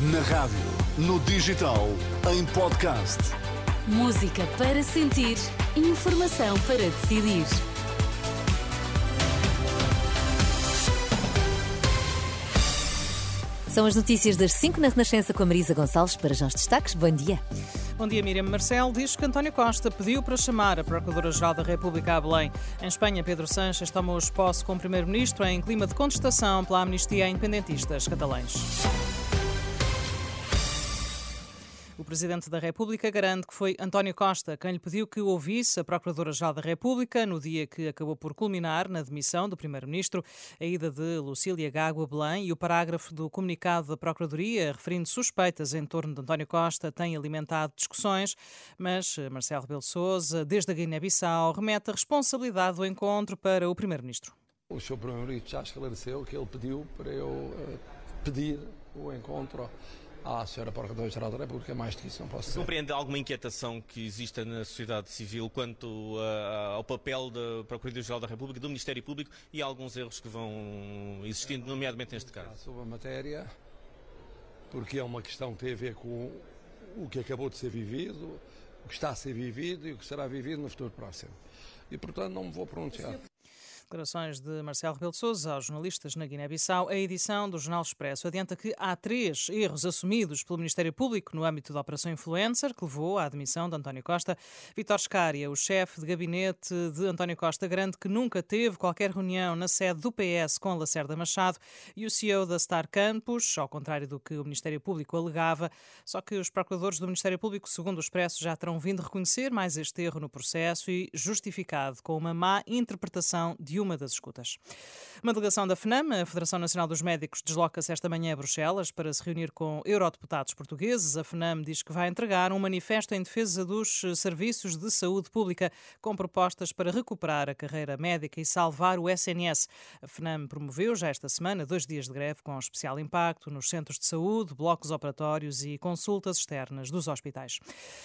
Na rádio, no digital, em podcast. Música para sentir, informação para decidir. São as notícias das 5 na Renascença com a Marisa Gonçalves para já os destaques. Bom dia. Bom dia, Miriam Marcel. Diz que António Costa pediu para chamar a Procuradora-Geral da República a Belém. Em Espanha, Pedro Sánchez tomou os posse como Primeiro-Ministro em clima de contestação pela amnistia a independentistas catalães. O Presidente da República garante que foi António Costa quem lhe pediu que ouvisse a Procuradora-Geral da República no dia que acabou por culminar na demissão do Primeiro-Ministro, a ida de Lucília Gago a Belém e o parágrafo do comunicado da Procuradoria referindo suspeitas em torno de António Costa tem alimentado discussões, mas Marcelo Rebelo Sousa, desde a Guiné-Bissau, remete a responsabilidade do encontro para o Primeiro-Ministro. O Sr. Primeiro-Ministro já esclareceu que ele pediu para eu uh, pedir o encontro à Sra. Procuradora-Geral da República, mais do que isso não posso dizer. Compreende alguma inquietação que exista na sociedade civil quanto uh, ao papel da Procuradoria-Geral da República, do Ministério Público e alguns erros que vão existindo, nomeadamente neste caso? Sobre a matéria, porque é uma questão que tem a ver com o que acabou de ser vivido, o que está a ser vivido e o que será vivido no futuro próximo. E, portanto, não me vou pronunciar. Declarações de Marcelo Rebelo de Sousa aos jornalistas na Guiné-Bissau. A edição do Jornal Expresso adianta que há três erros assumidos pelo Ministério Público no âmbito da Operação Influencer, que levou à admissão de António Costa. Vítor Scária, o chefe de gabinete de António Costa, garante que nunca teve qualquer reunião na sede do PS com Lacerda Machado e o CEO da Star Campus, ao contrário do que o Ministério Público alegava. Só que os procuradores do Ministério Público, segundo o Expresso, já terão vindo reconhecer mais este erro no processo e justificado com uma má interpretação de uma das escutas. Uma delegação da FNAM, a Federação Nacional dos Médicos, desloca-se esta manhã a Bruxelas para se reunir com eurodeputados portugueses. A FNAM diz que vai entregar um manifesto em defesa dos serviços de saúde pública com propostas para recuperar a carreira médica e salvar o SNS. A FNAM promoveu já esta semana dois dias de greve com especial impacto nos centros de saúde, blocos operatórios e consultas externas dos hospitais.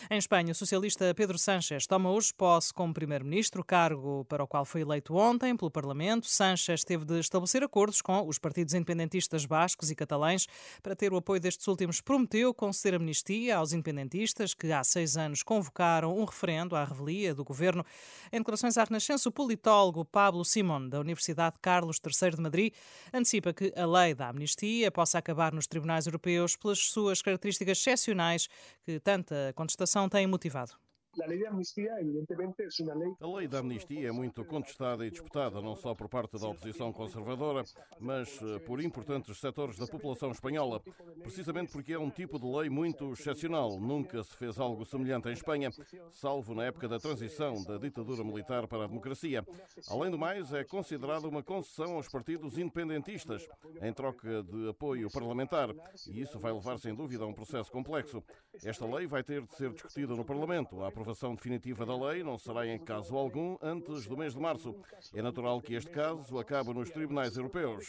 Em Espanha, o socialista Pedro Sánchez toma hoje posse como primeiro-ministro, cargo para o qual foi eleito ontem pelo Parlamento. Sánchez teve de estabelecer acordos com os partidos independentistas bascos e catalães para ter o apoio destes últimos. Prometeu conceder amnistia aos independentistas que há seis anos convocaram um referendo à revelia do governo. Em declarações à Renascença, o politólogo Pablo Simón, da Universidade Carlos III de Madrid, antecipa que a lei da amnistia possa acabar nos tribunais europeus pelas suas características excepcionais que tanta contestação têm motivado. A lei da amnistia, evidentemente, é uma lei. A lei da amnistia é muito contestada e disputada, não só por parte da oposição conservadora, mas eh, por importantes setores da população espanhola, precisamente porque é um tipo de lei muito excepcional. Nunca se fez algo semelhante em Espanha, salvo na época da transição da ditadura militar para a democracia. Além do mais, é considerada uma concessão aos partidos independentistas, em troca de apoio parlamentar, e isso vai levar, sem dúvida, a um processo complexo. Esta lei vai ter de ser discutida no Parlamento. A aprovação definitiva da lei não será em caso algum antes do mês de março. É natural que este caso acabe nos tribunais europeus.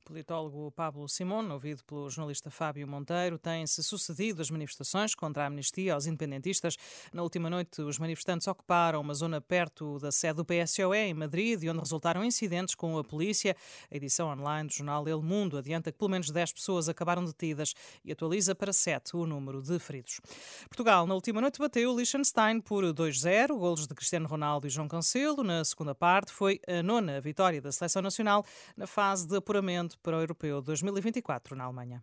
O politólogo Pablo Simón, ouvido pelo jornalista Fábio Monteiro, tem-se sucedido as manifestações contra a amnistia aos independentistas. Na última noite, os manifestantes ocuparam uma zona perto da sede do PSOE, em Madrid, onde resultaram incidentes com a polícia. A edição online do jornal El Mundo adianta que pelo menos 10 pessoas acabaram detidas e atualiza para 7 o número de feridos. Portugal, na última noite, bateu Liechtenstein por 2-0, golos de Cristiano Ronaldo e João Cancelo. Na segunda parte, foi a nona vitória da seleção nacional na fase de apuramento para o Europeu 2024 na Alemanha.